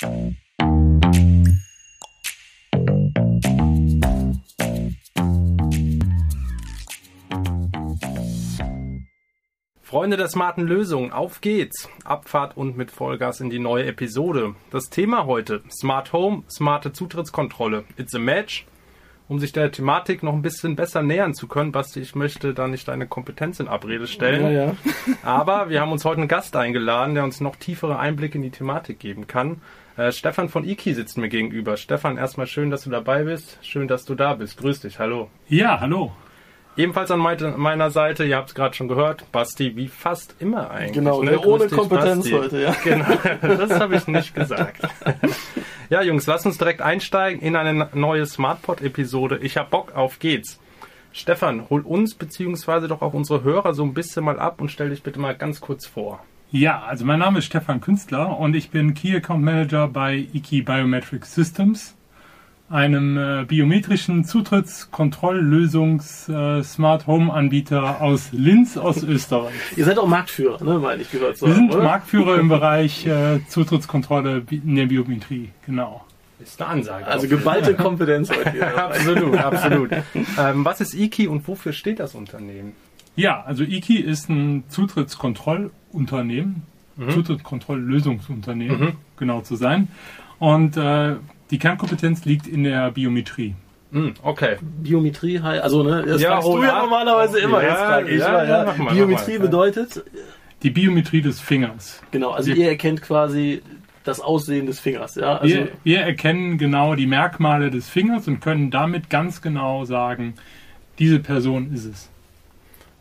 Freunde der smarten Lösungen, auf geht's! Abfahrt und mit Vollgas in die neue Episode. Das Thema heute: Smart Home, smarte Zutrittskontrolle. It's a Match. Um sich der Thematik noch ein bisschen besser nähern zu können, Basti, ich möchte da nicht deine Kompetenz in Abrede stellen. Ja, ja. Aber wir haben uns heute einen Gast eingeladen, der uns noch tiefere Einblicke in die Thematik geben kann. Äh, Stefan von Iki sitzt mir gegenüber. Stefan, erstmal schön, dass du dabei bist. Schön, dass du da bist. Grüß dich. Hallo. Ja, hallo. Ebenfalls an meiner Seite, ihr habt es gerade schon gehört, Basti, wie fast immer eigentlich. Genau, ne? ohne Grüß dich, Kompetenz Basti. heute, ja. Genau, das habe ich nicht gesagt. ja, Jungs, lasst uns direkt einsteigen in eine neue SmartPod-Episode. Ich hab Bock, auf geht's. Stefan, hol uns beziehungsweise doch auch unsere Hörer so ein bisschen mal ab und stell dich bitte mal ganz kurz vor. Ja, also mein Name ist Stefan Künstler und ich bin Key Account Manager bei Iki Biometric Systems, einem äh, biometrischen Zutrittskontrolllösungs äh, Smart Home Anbieter aus Linz aus Österreich. Ihr seid auch Marktführer, ne, meine ich gehört zu Wir sind oder? Marktführer im Bereich äh, Zutrittskontrolle in der Biometrie, genau. Ist eine Ansage. Also geballte Kompetenz heute hier. absolut, absolut. ähm, was ist Iki und wofür steht das Unternehmen? Ja, also Iki ist ein Zutrittskontrollunternehmen, Zutrittskontrolllösungsunternehmen, Mhm. genau zu sein. Und äh, die Kernkompetenz liegt in der Biometrie. Hm, okay. Biometrie, heißt- also ne, das Ja, fragst hol du ja normalerweise immer, Ja, ich ja, mal. ja, mal, Biometrie mal. bedeutet, Die Biometrie des Fingers. genau, also Wir- ihr erkennt quasi das Aussehen des Fingers, ja. Also, Wir, wir erkennen genau die Merkmale des Fingers und können damit ganz genau sagen, diese Person ist es.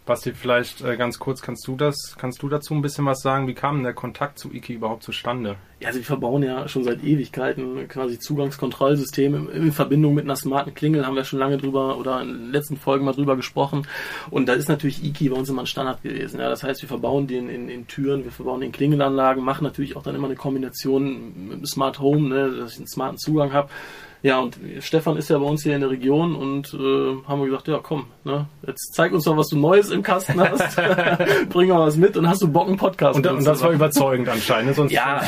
Basti, vielleicht äh, ganz kurz, kannst du das, kannst du dazu ein bisschen was sagen? Wie kam der Kontakt zu Iki überhaupt zustande? ja, also wir verbauen ja schon seit Ewigkeiten quasi Zugangskontrollsysteme in, in Verbindung mit einer smarten Klingel, haben wir schon lange drüber oder in den letzten Folgen mal drüber gesprochen. Und da ist natürlich Iki bei uns immer ein Standard gewesen. Ja, das heißt, wir verbauen den in, in Türen, wir verbauen den in Klingelanlagen, machen natürlich auch dann immer eine Kombination mit dem Smart Home, ne, dass ich einen smarten Zugang habe. Ja, und Stefan ist ja bei uns hier in der Region und äh, haben wir gesagt, ja komm, ne, jetzt zeig uns doch, was du Neues im Kasten hast. Bring mal was mit und hast du Bock, einen Podcast Und, mit und das war überzeugend anscheinend. Sonst Ja,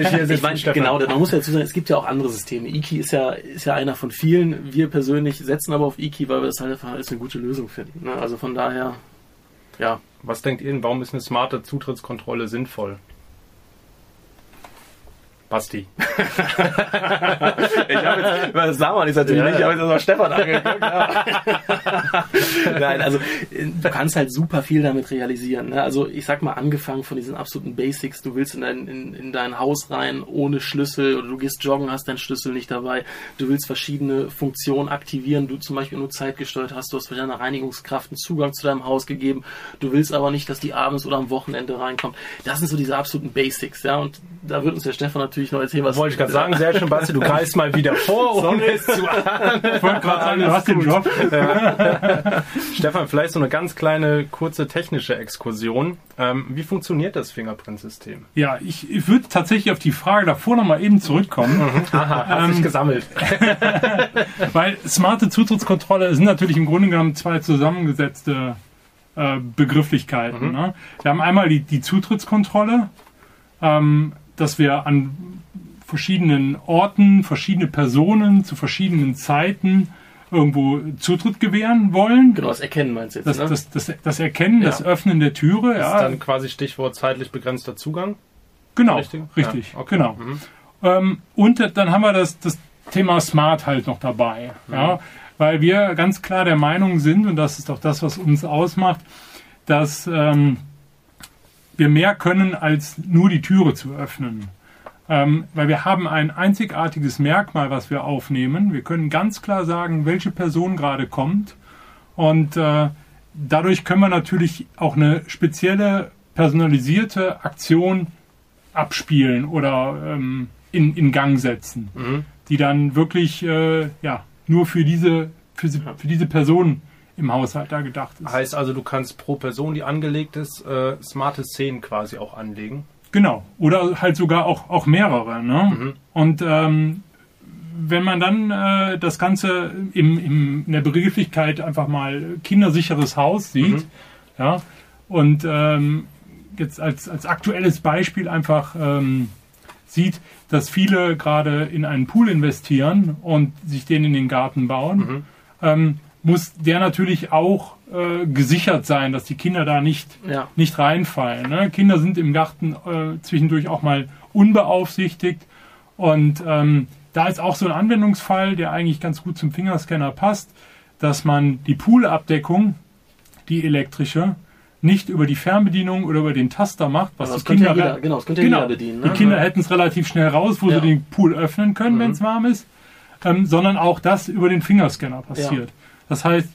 ich hier ich meine, genau, man muss ja dazu sagen, es gibt ja auch andere Systeme. Iki ist ja, ist ja einer von vielen. Wir persönlich setzen aber auf Iki, weil wir das halt einfach als eine gute Lösung finden. Ne? Also von daher, ja. Was denkt ihr, denn, warum ist eine smarte Zutrittskontrolle sinnvoll? Basti. Ich habe jetzt, das sah man jetzt natürlich Ja, nicht, ich habe jetzt mal Stefan angeguckt. Ja. Nein, also du kannst halt super viel damit realisieren. Ne? Also ich sag mal, angefangen von diesen absoluten Basics, du willst in dein, in, in dein Haus rein ohne Schlüssel oder du gehst joggen, hast deinen Schlüssel nicht dabei, du willst verschiedene Funktionen aktivieren, du zum Beispiel nur zeitgesteuert hast, du hast für deine Reinigungskraft einen Zugang zu deinem Haus gegeben, du willst aber nicht, dass die abends oder am Wochenende reinkommt. Das sind so diese absoluten Basics, ja, und da wird uns der Stefan natürlich noch erzählen, was Wollte ich gerade sagen, sehr schön, Basti, du greifst mal wieder vor, ohne es zu Ich wollte gerade sagen, du hast den Job. Stefan, vielleicht so eine ganz kleine, kurze technische Exkursion. Ähm, wie funktioniert das Fingerprint-System? Ja, ich, ich würde tatsächlich auf die Frage davor nochmal eben zurückkommen. Aha, hast Ähm, dich gesammelt. Weil smarte Zutrittskontrolle sind natürlich im Grunde genommen zwei zusammengesetzte äh, Begrifflichkeiten. Ne? Wir haben einmal die, die Zutrittskontrolle, ähm, dass wir an verschiedenen Orten, verschiedene Personen zu verschiedenen Zeiten irgendwo Zutritt gewähren wollen. Genau, das Erkennen meinst du jetzt, Das, ne? das, das, das Erkennen, das Ja. Öffnen der Türe, Das ja, ist dann quasi Stichwort zeitlich begrenzter Zugang. genau, richtig? richtig, Ja, okay. genau. Mhm. Ähm, und dann haben wir das, das Thema Smart halt noch dabei. Ja, weil wir ganz klar der Meinung sind, und das ist auch das, was uns ausmacht, dass ähm, wir mehr können, als nur die Türe zu öffnen. Ähm, weil wir haben ein einzigartiges Merkmal, was wir aufnehmen. Wir können ganz klar sagen, welche Person gerade kommt. Und äh, dadurch können wir natürlich auch eine spezielle personalisierte Aktion abspielen oder ähm, in, in Gang setzen, Mhm. die dann wirklich äh, ja, nur für diese, für, für diese Person im Haushalt da gedacht ist. Heißt also, du kannst pro Person, die angelegt ist, äh, smarte Szenen quasi auch anlegen. Genau. Oder halt sogar auch, auch mehrere. Ne? Mhm. Und ähm, wenn man dann äh, das Ganze im, im, in der Begrifflichkeit einfach mal kindersicheres Haus sieht, Mhm. ja, und ähm, jetzt als, als aktuelles Beispiel einfach ähm, sieht, dass viele gerade in einen Pool investieren und sich den in den Garten bauen, Mhm. ähm, muss der natürlich auch äh, gesichert sein, dass die Kinder da nicht, Ja. nicht reinfallen. Ne? Kinder sind im Garten äh, zwischendurch auch mal unbeaufsichtigt und ähm, da ist auch so ein Anwendungsfall, der eigentlich ganz gut zum Fingerscanner passt, dass man die Poolabdeckung, die elektrische, nicht über die Fernbedienung oder über den Taster macht, was Aber die könnte ja Kinder jeder, genau, das könnte ja Genau. jeder bedienen. die Ne? Kinder hätten es relativ schnell raus, wo Ja. sie den Pool öffnen können, Mhm. wenn es warm ist, ähm, sondern auch das über den Fingerscanner passiert. Das heißt,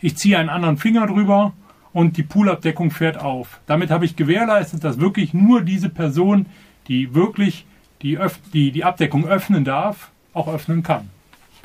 ich ziehe einen anderen Finger drüber und die Poolabdeckung fährt auf. Damit habe ich gewährleistet, dass wirklich nur diese Person, die wirklich die, die, die Abdeckung öffnen darf, auch öffnen kann.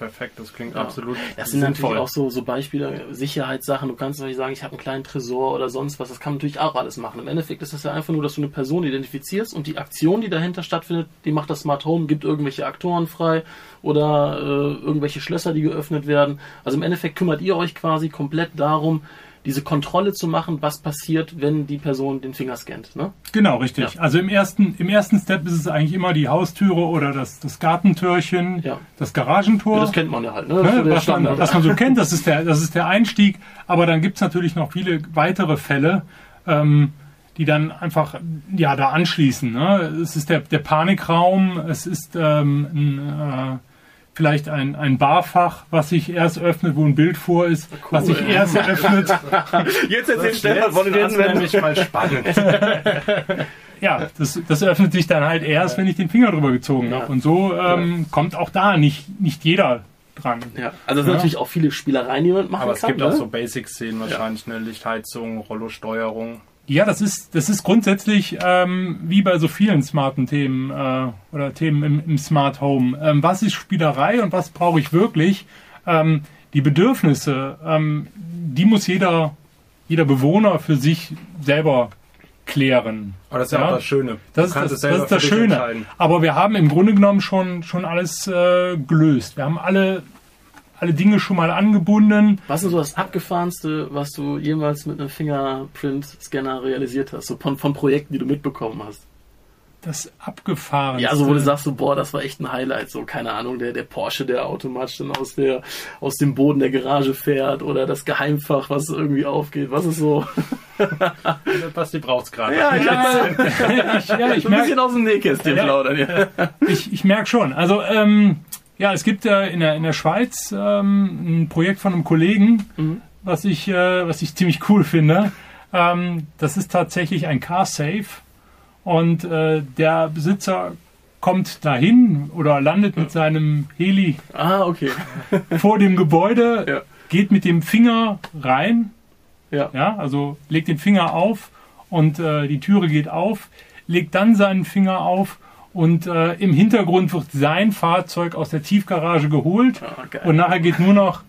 Perfekt, das klingt Ja. absolut Das sind sinnvoll. natürlich auch so, so Beispiele, Sicherheitssachen. Du kannst natürlich sagen, ich habe einen kleinen Tresor oder sonst was. Das kann man natürlich auch alles machen. Im Endeffekt ist das ja einfach nur, dass du eine Person identifizierst und die Aktion, die dahinter stattfindet, die macht das Smart Home, gibt irgendwelche Aktoren frei oder äh, irgendwelche Schlösser, die geöffnet werden. Also im Endeffekt kümmert ihr euch quasi komplett darum, diese Kontrolle zu machen, was passiert, wenn die Person den Finger scannt. Ne? Genau, richtig. Ja. Also im ersten, im ersten Step ist es eigentlich immer die Haustüre oder das, das Gartentürchen, Ja. das Garagentor. Ja, das kennt man ja halt. Ne? Ne, der was, man, was man so kennt, das ist der, das ist der Einstieg. Aber dann gibt's natürlich noch viele weitere Fälle, ähm, die dann einfach ja da anschließen. Ne? Es ist der, der Panikraum, es ist ähm, ein, äh, vielleicht ein, ein Barfach, was sich erst öffnet, wo ein Bild vor ist, was sich erst öffnet. Jetzt erzähl Jetzt Stefan von den Wänden. nämlich mal spannend. Ja, das, das öffnet sich dann halt erst, wenn ich den Finger drüber gezogen Ja. habe. Und so ähm, kommt auch da nicht, nicht jeder dran. Ja, also es sind Ja. natürlich auch viele Spielereien, die man machen Aber es kann. gibt ne? auch so Basic-Szenen wahrscheinlich, eine Lichtheizung, Rollo-Steuerung. Ja, das ist, das ist grundsätzlich ähm, wie bei so vielen smarten Themen äh, oder Themen im, im Smart Home. Ähm, was ist Spielerei und was brauche ich wirklich? Ähm, die Bedürfnisse, ähm, die muss jeder, jeder Bewohner für sich selber klären. Aber das ist ja, auch das Schöne. Das das, das, ist das Schöne. Aber wir haben im Grunde genommen schon, schon alles äh, gelöst. Wir haben alle, alle Dinge schon mal angebunden. Was ist so das Abgefahrenste, was du jemals mit einem Fingerprint-Scanner realisiert hast? So von, von Projekten, die du mitbekommen hast? Das abgefahren. Ja, also wo du sagst so, boah, das war echt ein Highlight. So, keine Ahnung, der, der Porsche, der automatisch dann aus, der, aus dem Boden der Garage fährt oder das Geheimfach, was irgendwie aufgeht. Was ist so? Basti braucht's gerade. Ja, ich ja, ich, ja, ich so ein bisschen merke aus dem Nähkästchen Ja. plaudern. Ja. ich, ich merk schon. Also, ähm, ja, es gibt äh, in, der, in der Schweiz ähm, ein Projekt von einem Kollegen, Mhm. was, ich, äh, was ich ziemlich cool finde. Ähm, das ist tatsächlich ein Car Safe. Und äh, der Besitzer kommt dahin oder landet mit seinem Heli Ah, okay. vor dem Gebäude, Ja. geht mit dem Finger rein, Ja. ja, also legt den Finger auf und äh, die Türe geht auf, legt dann seinen Finger auf und äh, im Hintergrund wird sein Fahrzeug aus der Tiefgarage geholt geil. und nachher geht nur noch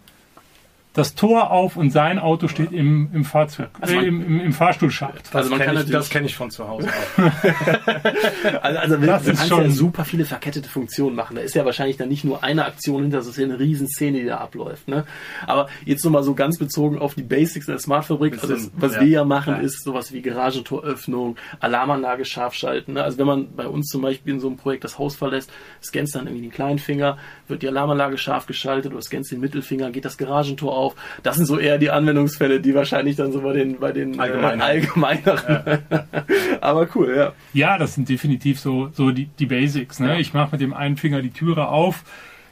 das Tor auf und sein Auto steht im, im Fahrzeug, Also äh, man- im, im, im Fahrstuhlschacht. Das Also man kenne kann ich, das kenn ich von zu Hause auch. Also, also du kannst schon- ja super viele verkettete Funktionen machen. Da ist ja wahrscheinlich dann nicht nur eine Aktion hinter, das ist ja eine Riesenszene, die da abläuft. Ne? Aber jetzt nochmal so ganz bezogen auf die Basics der Smartfabrik. Also das, was Ja. wir ja machen, Ja. ist sowas wie Garagentoröffnung, Alarmanlage scharf schalten. Ne? Also wenn man bei uns zum Beispiel in so einem Projekt das Haus verlässt, scannst dann irgendwie den kleinen Finger, wird die Alarmanlage scharf geschaltet oder scannst den Mittelfinger, geht das Garagentor auf. Das sind so eher die Anwendungsfälle, die wahrscheinlich dann so bei den, bei den Allgemeinen. Äh, allgemeineren. Aber cool, ja. Ja, das sind definitiv so, so die, die Basics. Ne? Ja. Ich mache mit dem einen Finger die Türe auf.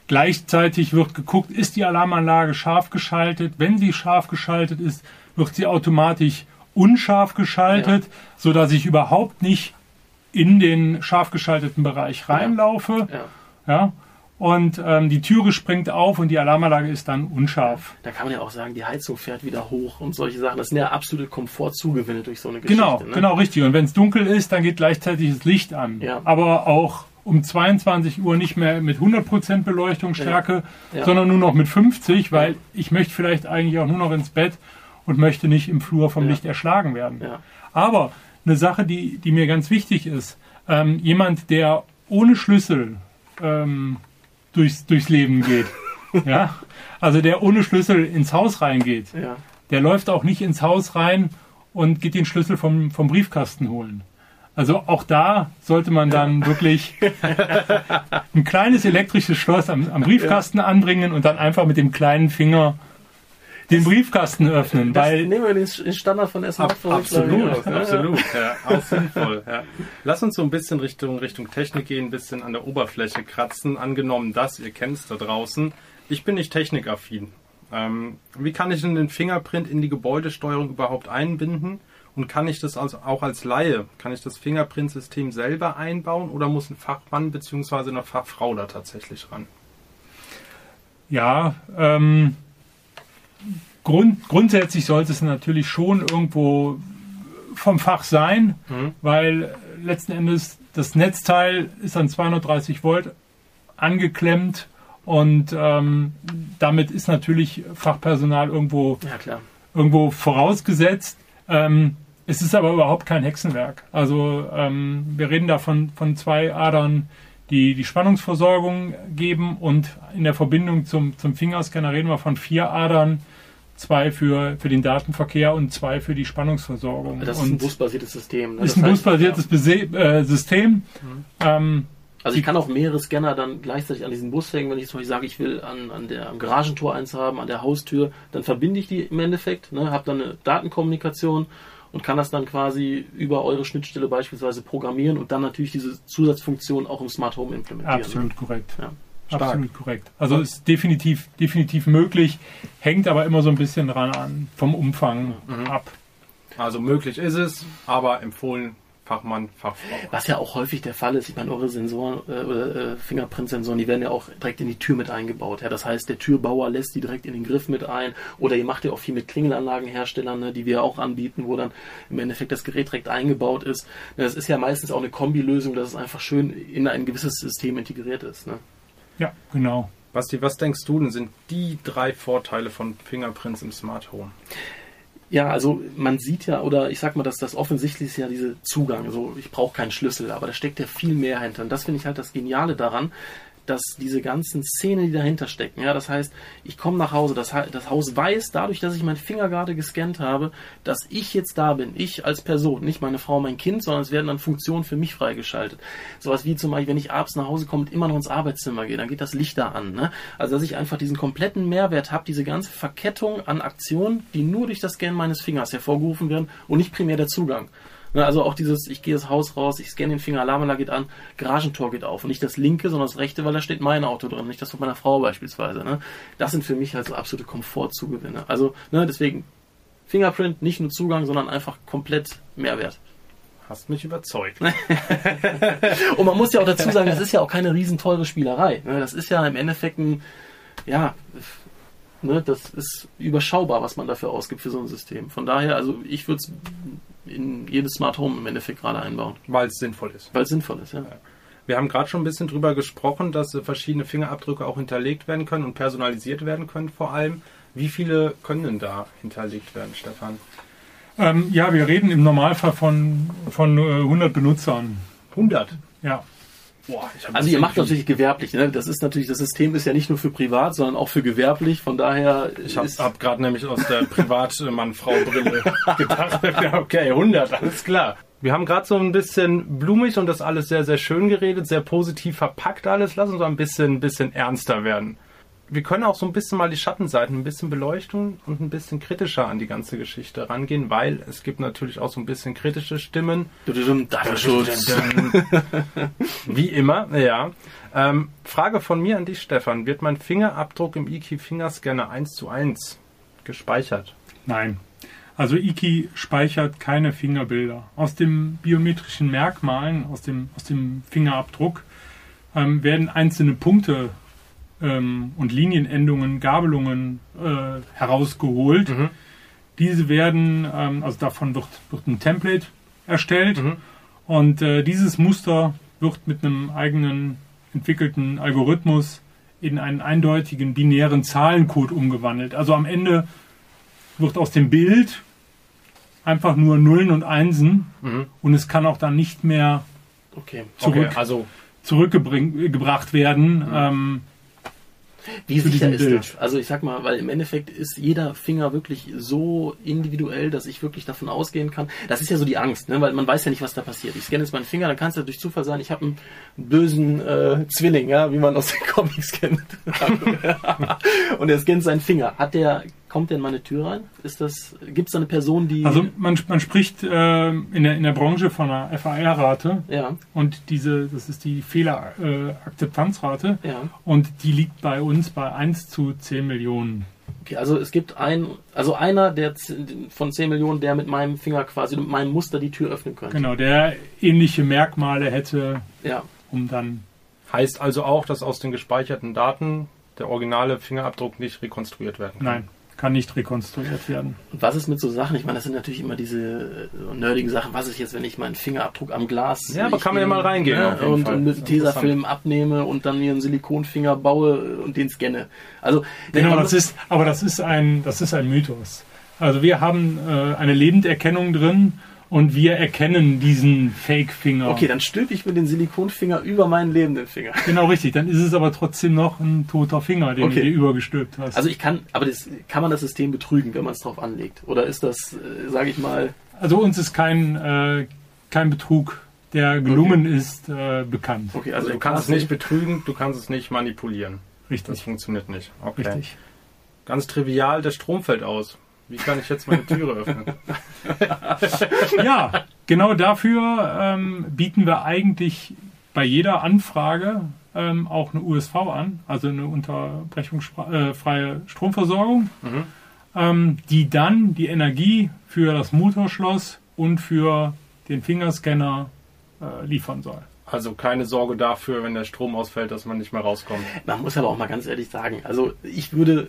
Gleichzeitig wird geguckt, ist die Alarmanlage scharf geschaltet? Wenn sie scharf geschaltet ist, wird sie automatisch unscharf geschaltet, so dass ich überhaupt nicht in den scharf geschalteten Bereich reinlaufe. ja. Ja. Und ähm, die Türe springt auf und die Alarmanlage ist dann unscharf. Da kann man ja auch sagen, die Heizung fährt wieder hoch und solche Sachen. Das sind ja absolute Komfortzugewinne durch so eine Geschichte. Genau, ne? genau richtig. Und wenn es dunkel ist, dann geht gleichzeitig das Licht an. Ja. Aber auch um 22 Uhr nicht mehr mit 100% Beleuchtungsstärke, Ja. sondern nur noch mit 50, weil ich möchte vielleicht eigentlich auch nur noch ins Bett und möchte nicht im Flur vom Ja. Licht erschlagen werden. Ja. Aber eine Sache, die, die mir ganz wichtig ist, ähm, jemand, der ohne Schlüssel ähm, durchs, durchs Leben geht, ja, also der ohne Schlüssel ins Haus reingeht, Ja. der läuft auch nicht ins Haus rein und geht den Schlüssel vom, vom Briefkasten holen. Also auch da sollte man dann wirklich ein kleines elektrisches Schloss am, am Briefkasten anbringen und dann einfach mit dem kleinen Finger den Briefkasten öffnen. Das weil nehmen wir den Standard von der Ab, absolut, absolut. Ja, auch sinnvoll. Ja. Lass uns so ein bisschen Richtung, Richtung Technik gehen, ein bisschen an der Oberfläche kratzen. Angenommen das, ihr kennt es da draußen. Ich bin nicht technikaffin. Ähm, wie kann ich denn den Fingerprint in die Gebäudesteuerung überhaupt einbinden? Und kann ich das also auch als Laie, kann ich das Fingerprint-System selber einbauen oder muss ein Fachmann bzw. eine Fachfrau da tatsächlich ran? Ja, ähm, Grund, grundsätzlich sollte es natürlich schon irgendwo vom Fach sein, Mhm. weil letzten Endes das Netzteil ist an 230 Volt angeklemmt und ähm, damit ist natürlich Fachpersonal irgendwo, Ja, irgendwo vorausgesetzt. Ähm, es ist aber überhaupt kein Hexenwerk. Also ähm, wir reden da von, von zwei Adern, die die Spannungsversorgung geben und in der Verbindung zum, zum Fingerscanner reden wir von vier Adern, zwei für, für den Datenverkehr und zwei für die Spannungsversorgung. Das ist und ein busbasiertes System. Ne? ist Das ein heißt, busbasiertes Bese äh, System. Mhm. Ähm, Also ich kann auch mehrere Scanner dann gleichzeitig an diesen Bus hängen, wenn ich zum Beispiel sage, ich will an, an der am Garagentor eins haben, an der Haustür, dann verbinde ich die im Endeffekt, ne, habe dann eine Datenkommunikation und kann das dann quasi über eure Schnittstelle beispielsweise programmieren und dann natürlich diese Zusatzfunktion auch im Smart Home implementieren. absolut korrekt. Ja. Stark. Absolut korrekt. Also ist definitiv, definitiv möglich, hängt aber immer so ein bisschen dran an, vom Umfang Mhm. ab. Also möglich ist es, aber empfohlen Fachmann, Fachfrau. Was ja auch häufig der Fall ist, ich meine, eure Sensoren äh, oder äh, Fingerprint-Sensoren, die werden ja auch direkt in die Tür mit eingebaut. Ja? Das heißt, der Türbauer lässt die direkt in den Griff mit ein. Oder ihr macht ja auch viel mit Klingelanlagenherstellern, ne, die wir auch anbieten, wo dann im Endeffekt das Gerät direkt eingebaut ist. Das ist ja meistens auch eine Kombilösung, dass es einfach schön in ein gewisses System integriert ist. Ne? Ja, genau. Basti, was denkst du denn sind die drei Vorteile von Fingerprints im Smart Home? Ja, also man sieht ja, oder ich sag mal, dass das offensichtlich ist ja diese Zugang. Also ich brauche keinen Schlüssel, aber da steckt ja viel mehr hinter. Und das finde ich halt das Geniale daran, dass diese ganzen Szenen, die dahinter stecken, ja, das heißt, ich komme nach Hause, das, das Haus weiß, dadurch, dass ich meinen Finger gerade gescannt habe, dass ich jetzt da bin, ich als Person, nicht meine Frau, mein Kind, sondern es werden dann Funktionen für mich freigeschaltet. Sowas wie zum Beispiel, wenn ich abends nach Hause komme und immer noch ins Arbeitszimmer gehe, dann geht das Licht da an. Ne? Also, dass ich einfach diesen kompletten Mehrwert habe, diese ganze Verkettung an Aktionen, die nur durch das Scannen meines Fingers hervorgerufen werden und nicht primär der Zugang. Ne, Also auch dieses, ich gehe das Haus raus, ich scanne den Finger, Alarmanlage geht an, Garagentor geht auf. Und nicht das linke, sondern das rechte, weil da steht mein Auto drin, nicht das von meiner Frau beispielsweise. Ne? Das sind für mich halt so absolute Komfortzugewinne. Also ne, deswegen Fingerprint, nicht nur Zugang, sondern einfach komplett Mehrwert. Hast mich überzeugt. Und man muss ja auch dazu sagen, das ist ja auch keine riesen teure Spielerei. Ne? Das ist ja im Endeffekt ein, ja, ne, das ist überschaubar, was man dafür ausgibt für so ein System. Von daher, also ich würde es in jedes Smart Home im Endeffekt gerade einbauen, Weil es sinnvoll ist. weil es sinnvoll ist. Ja. Wir haben gerade schon ein bisschen drüber gesprochen, dass äh, verschiedene Fingerabdrücke auch hinterlegt werden können und personalisiert werden können vor allem. Wie viele können denn da hinterlegt werden, Stefan? Ähm, ja, wir reden im Normalfall von, von äh, 100 Benutzern. 100. Ja. Boah, Also das ihr macht natürlich gewerblich. Ne? Das ist natürlich, das System ist ja nicht nur für privat, sondern auch für gewerblich. Von daher Ich habe hab gerade nämlich aus der Privatmann-Frau-Brille gedacht. Ja, okay, 100, alles klar. Wir haben gerade so ein bisschen blumig und das alles sehr, sehr schön geredet, sehr positiv verpackt alles. Lass uns mal ein bisschen, ein bisschen ernster werden. Wir können auch so ein bisschen mal die Schattenseiten, ein bisschen Beleuchtung und ein bisschen kritischer an die ganze Geschichte rangehen, weil es gibt natürlich auch so ein bisschen kritische Stimmen. Datenschutz. Wie immer, ja. Ähm, Frage von mir an dich, Stefan. Wird mein Fingerabdruck im Iki Fingerscanner 1 zu 1 gespeichert? Nein. Also Iki speichert keine Fingerbilder. Aus den biometrischen Merkmalen, aus dem, aus dem Fingerabdruck, ähm, werden einzelne Punkte ähm, und Linienendungen, Gabelungen äh, herausgeholt. Mhm. Diese werden, ähm, also davon wird, wird ein Template erstellt Mhm. und äh, dieses Muster wird mit einem eigenen entwickelten Algorithmus in einen eindeutigen binären Zahlencode umgewandelt. Also am Ende wird aus dem Bild einfach nur Nullen und Einsen Mhm. und es kann auch dann nicht mehr Okay. zurück, Okay, also zurückgebracht werden. Ähm, Wie sicher ist Bild. das? Also ich sag mal, weil im Endeffekt ist jeder Finger wirklich so individuell, dass ich wirklich davon ausgehen kann. Das ist ja so die Angst, ne? weil man weiß ja nicht, was da passiert. Ich scanne jetzt meinen Finger, dann kann es ja durch Zufall sein, ich habe einen bösen äh, Zwilling, ja, wie man aus den Comics kennt. Und er scannt seinen Finger. Hat der, kommt der in meine Tür rein? Ist das, gibt es da eine Person, die... Also man, man spricht äh, in, der, in der Branche von einer FAR-Rate ja, und diese, das ist die Fehlerakzeptanzrate ja. und die liegt bei uns bei 1 zu 10 Millionen. Okay, also es gibt ein, also einer der z- von 10 Millionen, der mit meinem Finger quasi, mit meinem Muster die Tür öffnen könnte. Genau, der ähnliche Merkmale hätte, Ja. um dann Heißt also auch, dass aus den gespeicherten Daten der originale Fingerabdruck nicht rekonstruiert werden kann. Nein, kann nicht rekonstruiert werden. Und was ist mit so Sachen? Ich meine, das sind natürlich immer diese äh, nerdigen Sachen. Was ist jetzt, wenn ich meinen Fingerabdruck am Glas Ja, aber kann man ja mal reingehen, ne, und, und mit. Tesafilm abnehme und dann mir einen Silikonfinger baue und den scanne. Also Genau, das ist, aber das ist ein, das ist ein Mythos. Also wir haben äh, eine Lebenderkennung drin und wir erkennen diesen Fake-Finger. Okay, dann stülpe ich mir den Silikonfinger über meinen lebenden Finger. Genau richtig, dann ist es aber trotzdem noch ein toter Finger, den Okay. du dir übergestülpt hast. Also ich kann, aber das, kann man das System betrügen, wenn man es drauf anlegt? Oder ist das, äh, sage ich mal, Also uns ist kein, äh, kein Betrug, der gelungen ist, äh, bekannt. okay, Also also du kannst es nicht betrügen, du kannst es nicht manipulieren. Das Richtig, funktioniert nicht. Okay. richtig. Ganz trivial, der Strom fällt aus. Wie kann ich jetzt meine Türe öffnen? Ja, genau dafür ähm, bieten wir eigentlich bei jeder Anfrage ähm, auch eine USV an, also eine unterbrechungsfreie Stromversorgung, Mhm. ähm, die dann die Energie für das Motorschloss und für den Fingerscanner äh, liefern soll. Also keine Sorge dafür, wenn der Strom ausfällt, dass man nicht mehr rauskommt. Man muss aber auch mal ganz ehrlich sagen, also ich würde,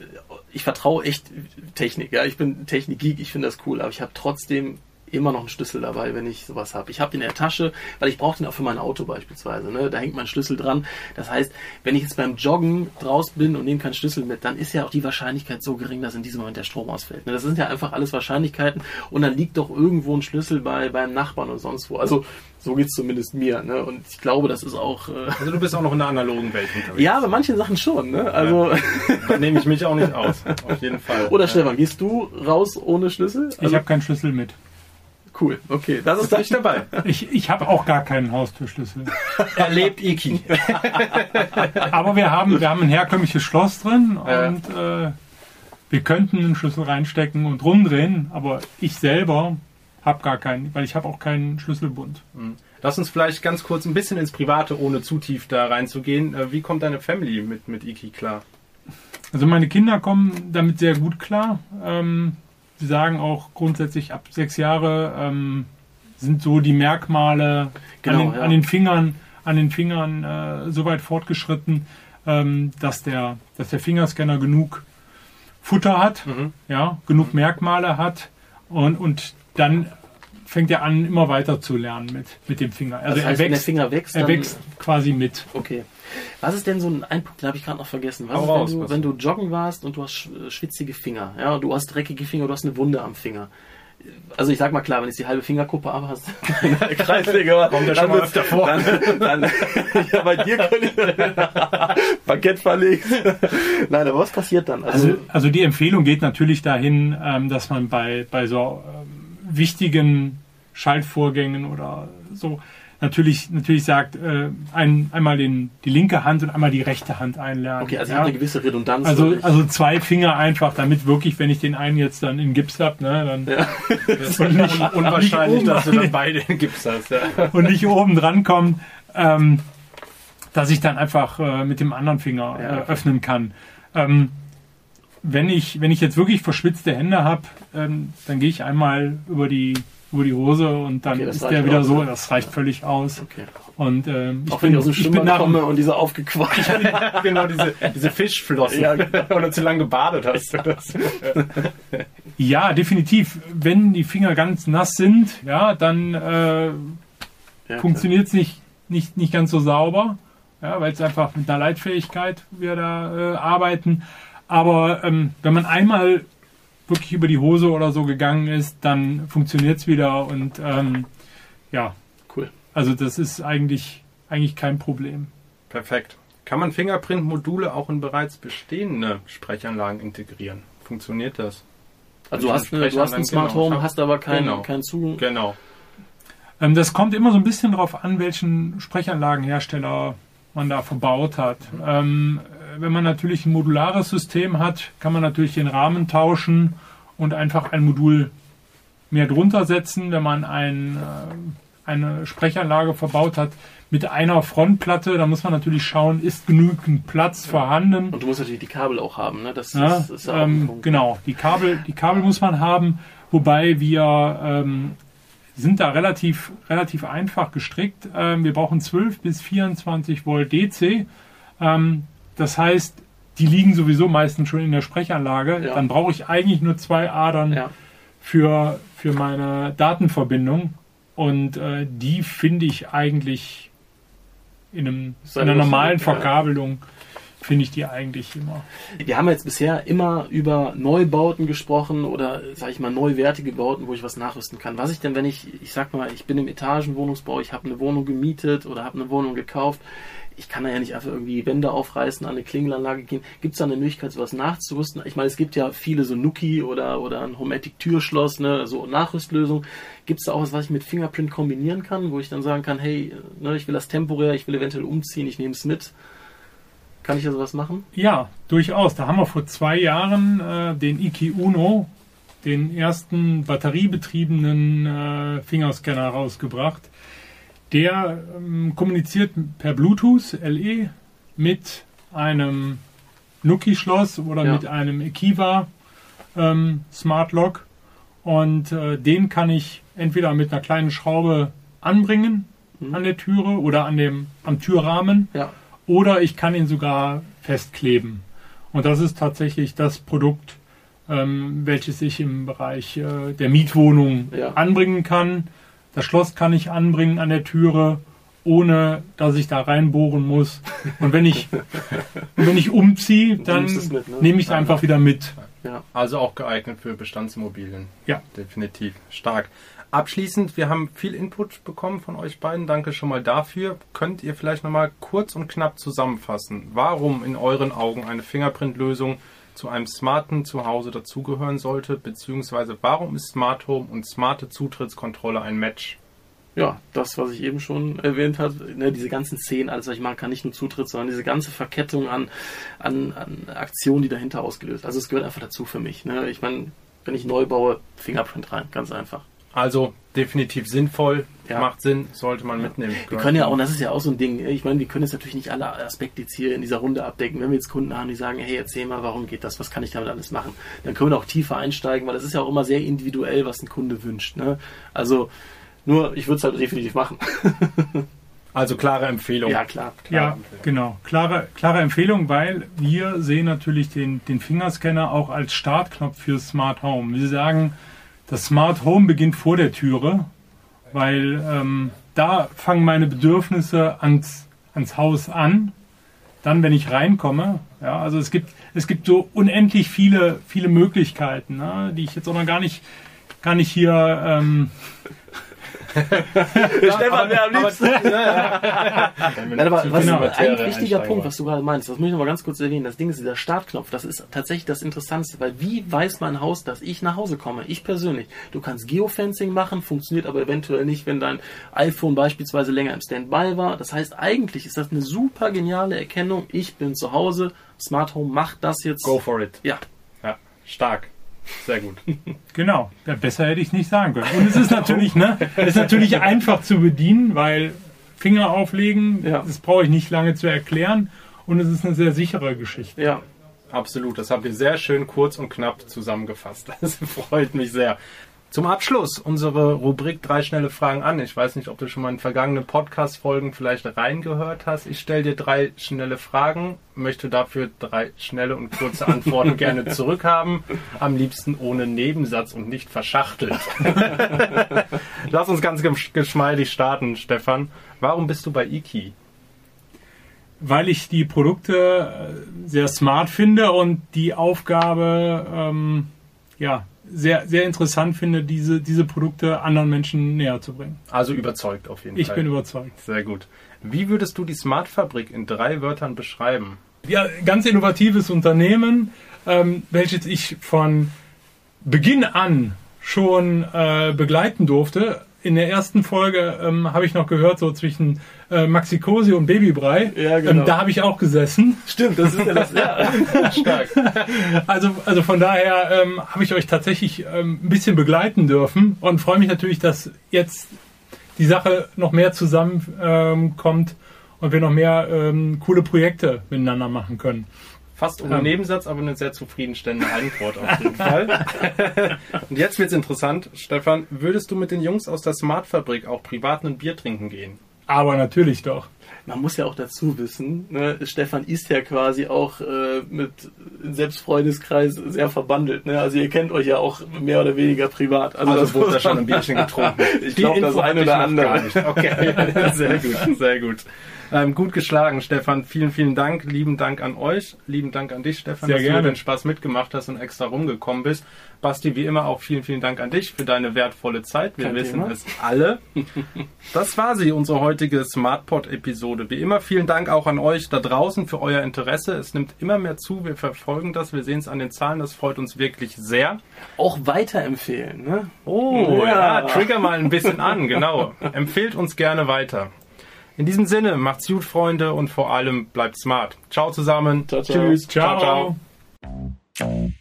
ich vertraue echt Technik, ja, ich bin Technik-Geek, ich finde das cool, aber ich habe trotzdem immer noch einen Schlüssel dabei, wenn ich sowas habe. Ich habe den in der Tasche, weil ich brauche den auch für mein Auto beispielsweise. Ne? Da hängt mein Schlüssel dran. Das heißt, wenn ich jetzt beim Joggen draus bin und nehme keinen Schlüssel mit, dann ist ja auch die Wahrscheinlichkeit so gering, dass in diesem Moment der Strom ausfällt. Ne? Das sind ja einfach alles Wahrscheinlichkeiten und dann liegt doch irgendwo ein Schlüssel bei beim Nachbarn und sonst wo. Also so geht's zumindest mir. Ne? Und ich glaube, das ist auch... Äh, Also du bist auch noch in der analogen Welt unterwegs. ja, bei manchen Sachen schon. Ne? Also Da nehme ich mich auch nicht aus. Auf jeden Fall. Oder Stefan, gehst du raus ohne Schlüssel? Ich Also, habe keinen Schlüssel mit. cool, okay. Das ist bin ich dabei. Ich, ich habe auch gar keinen Haustürschlüssel. Erlebt Iki. Aber wir haben, wir haben ein herkömmliches Schloss drin Ja. und äh, wir könnten einen Schlüssel reinstecken und rumdrehen, aber ich selber habe gar keinen, weil ich habe auch keinen Schlüsselbund. Lass uns vielleicht ganz kurz ein bisschen ins Private, ohne zu tief da reinzugehen. Äh, Wie kommt deine Family mit, mit Iki klar? Also meine Kinder kommen damit sehr gut klar. Ähm, sie sagen auch grundsätzlich ab sechs Jahre ähm, sind so die Merkmale Genau, an, den, ja. an den Fingern, an den Fingern äh, so weit fortgeschritten, ähm, dass der, dass der Fingerscanner genug Futter hat, Mhm. ja, genug Merkmale hat und, und dann fängt er an, immer weiter zu lernen mit, mit dem Finger. Also das heißt, er wenn der wächst, Finger wächst, er wächst quasi mit. Okay. Was ist denn so ein, ein Punkt, den habe ich gerade noch vergessen. Was Hau ist, raus, wenn, du, was wenn du- du joggen warst und du hast sch- schwitzige Finger, ja, du hast dreckige Finger, du hast eine Wunde am Finger. Also ich sag mal klar, wenn du die halbe Fingerkuppe ab hast, Kreisliga, Kommt ja schon mal öfter vor. Dann, dann, ja, bei dir könnte Parkett verlegt. Nein, aber was passiert dann? Also, Also, also die Empfehlung geht natürlich dahin, ähm, dass man bei, bei so ähm, wichtigen Schaltvorgängen oder so natürlich, natürlich sagt, äh, ein, einmal den, die linke Hand und einmal die rechte Hand einlernen. okay, also ja? eine gewisse Redundanz. also, wirklich. also zwei Finger einfach, damit wirklich, wenn ich den einen jetzt dann in Gips habe, ne, dann ja. Ist Und nicht- un unwahrscheinlich, dass du dann beide in Gips hast. Ja. und nicht oben dran kommen, ähm, dass ich dann einfach äh, mit dem anderen Finger Ja. äh, öffnen kann. Ähm, wenn ich, wenn ich jetzt wirklich verschwitzte Hände habe, ähm, dann gehe ich einmal über die, über die Hose und dann Okay, ist der wieder aus, so, ne? das reicht völlig aus. Okay. Und ähm, ich, Auch wenn ich aus dem ich bin nach, komme und diese aufgequatscht. genau, diese, diese Fischflossen. Ja, genau. Oder zu lange gebadet hast. du Das. ja, definitiv. Wenn die Finger ganz nass sind, ja, dann äh, Ja, funktioniert es nicht, nicht, nicht ganz so sauber, ja, weil es einfach mit einer Leitfähigkeit wir da äh, arbeiten. Aber ähm, wenn man einmal wirklich über die Hose oder so gegangen ist, dann funktioniert es wieder und ähm, ja, Cool. also das ist eigentlich, eigentlich kein Problem. Perfekt. Kann man Fingerprint-Module auch in bereits bestehende Sprechanlagen integrieren? Funktioniert das? Also du hast, eine, du hast ein Smart genau, Home, hab- hast aber keinen genau. keinen Zugang. Genau. Ähm, das kommt immer so ein bisschen drauf an, welchen Sprechanlagenhersteller man da verbaut hat. Ähm, äh, wenn man natürlich ein modulares System hat, kann man natürlich den Rahmen tauschen und einfach ein Modul mehr drunter setzen. Wenn man ein, äh, eine Sprechanlage verbaut hat mit einer Frontplatte, da muss man natürlich schauen, ist genügend Platz vorhanden. Und du musst natürlich die Kabel auch haben, ne? Das, Ja, ist, ist ja ähm, genau, die Kabel, die Kabel muss man haben, wobei wir ähm, sind da relativ, relativ einfach gestrickt. Ähm, wir brauchen 12 bis 24 Volt DC. Ähm, das heißt, die liegen sowieso meistens schon in der Sprechanlage. Ja. Dann brauche ich eigentlich nur zwei Adern Ja. für, für meine Datenverbindung. Und äh, die finde ich eigentlich in, einem, in einer ein normalen. Verkabelung, finde ich die eigentlich immer. Wir haben jetzt bisher immer über Neubauten gesprochen oder, sag ich mal, neuwertige Bauten, wo ich was nachrüsten kann. Was ich denn, wenn ich, ich sag mal, ich bin im Etagenwohnungsbau, ich habe eine Wohnung gemietet oder habe eine Wohnung gekauft, ich kann da ja nicht einfach irgendwie Wände aufreißen, an eine Klingelanlage gehen. Gibt es da eine Möglichkeit, sowas nachzurüsten? Ich meine, es gibt ja viele so Nuki oder, oder ein Homatic-Türschloss, ne, so Nachrüstlösungen. Gibt es da auch was, was ich mit Fingerprint kombinieren kann, wo ich dann sagen kann, hey, ne, ich will das temporär, ich will eventuell umziehen, ich nehme es mit. Kann ich da sowas machen? Ja, durchaus. Da haben wir vor zwei Jahren äh, den Iki Uno, den ersten batteriebetriebenen äh, Fingerscanner rausgebracht. Der ähm, kommuniziert per Bluetooth LE mit einem Nuki-Schloss oder Ja. mit einem Ekiva ähm, Smart Lock und äh, den kann ich entweder mit einer kleinen Schraube anbringen Mhm. an der Türe oder an dem am Türrahmen Ja. oder ich kann ihn sogar festkleben. Und das ist tatsächlich das Produkt, ähm, welches ich im Bereich äh, der Mietwohnung Ja. anbringen kann. Das Schloss kann ich anbringen an der Türe, ohne dass ich da reinbohren muss. Und wenn ich, wenn ich umziehe, dann mit, ne? nehme ich es einfach wieder mit. Ja. Also auch geeignet für Bestandsimmobilien. Ja. Definitiv. Stark. Abschließend, wir haben viel Input bekommen von euch beiden. Danke schon mal dafür. Könnt ihr vielleicht nochmal kurz und knapp zusammenfassen, warum in euren Augen eine Fingerprint-Lösung zu einem smarten Zuhause dazugehören sollte, beziehungsweise warum ist Smart Home und smarte Zutrittskontrolle ein Match? Ja, das, was ich eben schon erwähnt habe, ne, diese ganzen Szenen, alles, was ich machen kann, nicht nur Zutritt, sondern diese ganze Verkettung an, an, an Aktionen, die dahinter ausgelöst. Also es gehört einfach dazu für mich. Ne? Ich meine, wenn ich neu baue, Fingerprint rein, ganz einfach. Also definitiv sinnvoll, Ja. macht Sinn, sollte man mitnehmen. Wir können ja auch, und das ist ja auch so ein Ding, ich meine, wir können jetzt natürlich nicht alle Aspekte jetzt hier in dieser Runde abdecken. Wenn wir jetzt Kunden haben, die sagen, hey, erzähl mal, warum geht das, was kann ich damit alles machen, dann können wir auch tiefer einsteigen, weil das ist ja auch immer sehr individuell, was ein Kunde wünscht. Ne? Also nur, ich würde es halt definitiv machen. Also klare Empfehlung. Ja, klar. Ja, genau. Klare, klare Empfehlung, weil wir sehen natürlich den, den Fingerscanner auch als Startknopf für Smart Home. Wir sagen, das Smart Home beginnt vor der Türe, weil ähm, da fangen meine Bedürfnisse ans, ans Haus an. Dann, wenn ich reinkomme, ja, also es gibt, es gibt so unendlich viele, viele Möglichkeiten, ne, die ich jetzt auch noch gar nicht, gar nicht hier ähm, Stefan wäre am liebsten. Nein, aber was Genau. ein wichtiger Punkt, was du gerade meinst, das muss ich noch mal ganz kurz erwähnen. Das Ding ist dieser Startknopf. Das ist tatsächlich das Interessanteste, weil wie weiß mein Haus, dass ich nach Hause komme? Ich persönlich. Du kannst Geofencing machen, funktioniert aber eventuell nicht, wenn dein iPhone beispielsweise länger im Standby war. Das heißt, eigentlich ist das eine super geniale Erkennung. Ich bin zu Hause. Smart Home macht das jetzt. Go for it. Ja, Ja, stark. Sehr gut. Genau, ja, besser hätte ich es nicht sagen können. Und es ist natürlich, ne, es ist natürlich einfach zu bedienen, weil Finger auflegen, Ja. das brauche ich nicht lange zu erklären und es ist eine sehr sichere Geschichte. ja. Absolut, das habt ihr sehr schön kurz und knapp zusammengefasst. Das freut mich sehr. Zum Abschluss unsere Rubrik drei schnelle Fragen an. Ich weiß nicht, ob du schon mal in vergangene Podcast-Folgen vielleicht reingehört hast. Ich stelle dir drei schnelle Fragen, möchte dafür drei schnelle und kurze Antworten gerne zurückhaben. Am liebsten ohne Nebensatz und nicht verschachtelt. Lass uns ganz gesch- geschmeidig starten, Stefan. Warum bist du bei Iki? Weil ich die Produkte äh, sehr smart finde und die Aufgabe ähm, ja, sehr, sehr interessant finde, diese, diese Produkte anderen Menschen näher zu bringen. Also überzeugt auf jeden Ich Fall. bin überzeugt. Sehr gut. Wie würdest du die Smart Fabrik in drei Wörtern beschreiben? Ja, ganz innovatives Unternehmen, ähm, welches ich von Beginn an schon äh, begleiten durfte. In der ersten Folge ähm, habe ich noch gehört, so zwischen äh, Maxi Cosi und Babybrei. Ja, genau. ähm, da habe ich auch gesessen. Stimmt, das ist ja das. Ja. Stark. Also, also von daher ähm, habe ich euch tatsächlich ähm, ein bisschen begleiten dürfen und freue mich natürlich, dass jetzt die Sache noch mehr zusammenkommt ähm, und wir noch mehr ähm, coole Projekte miteinander machen können. Fast ohne Ähm. Nebensatz, aber eine sehr zufriedenstellende Antwort auf jeden Fall. Und jetzt wird's interessant. Stefan, würdest du mit den Jungs aus der Smart Fabrik auch privat ein Bier trinken gehen? Aber natürlich doch. Man muss ja auch dazu wissen, ne, Stefan ist ja quasi auch äh, mit Selbstfreundeskreis sehr verbandelt. Ne? Also ihr kennt euch ja auch mehr oder weniger privat. Also, Also das wurde da schon ein Bierchen getrunken. Ich glaube, das eine oder andere. gar nicht. Okay, sehr gut, sehr gut. Ähm, gut geschlagen, Stefan. Vielen, vielen Dank. Lieben Dank an euch. Lieben Dank an dich, Stefan, Sehr dass gerne. du den Spaß mitgemacht hast und extra rumgekommen bist. Basti, wie immer auch vielen, vielen Dank an dich für deine wertvolle Zeit. Wir Kein wissen Thema. es alle. Das war sie, unsere heutige SmartPod-Episode. Wie immer vielen Dank auch an euch da draußen für euer Interesse. Es nimmt immer mehr zu. Wir verfolgen das. Wir sehen es an den Zahlen. Das freut uns wirklich sehr. auch weiterempfehlen. Ne? Oh, ja. Ja. trigger mal ein bisschen an, genau. Empfehlt uns gerne weiter. In diesem Sinne, macht's gut, Freunde, und vor allem bleibt smart. Ciao zusammen. Ciao, ciao. Tschüss. Ciao. ciao. ciao.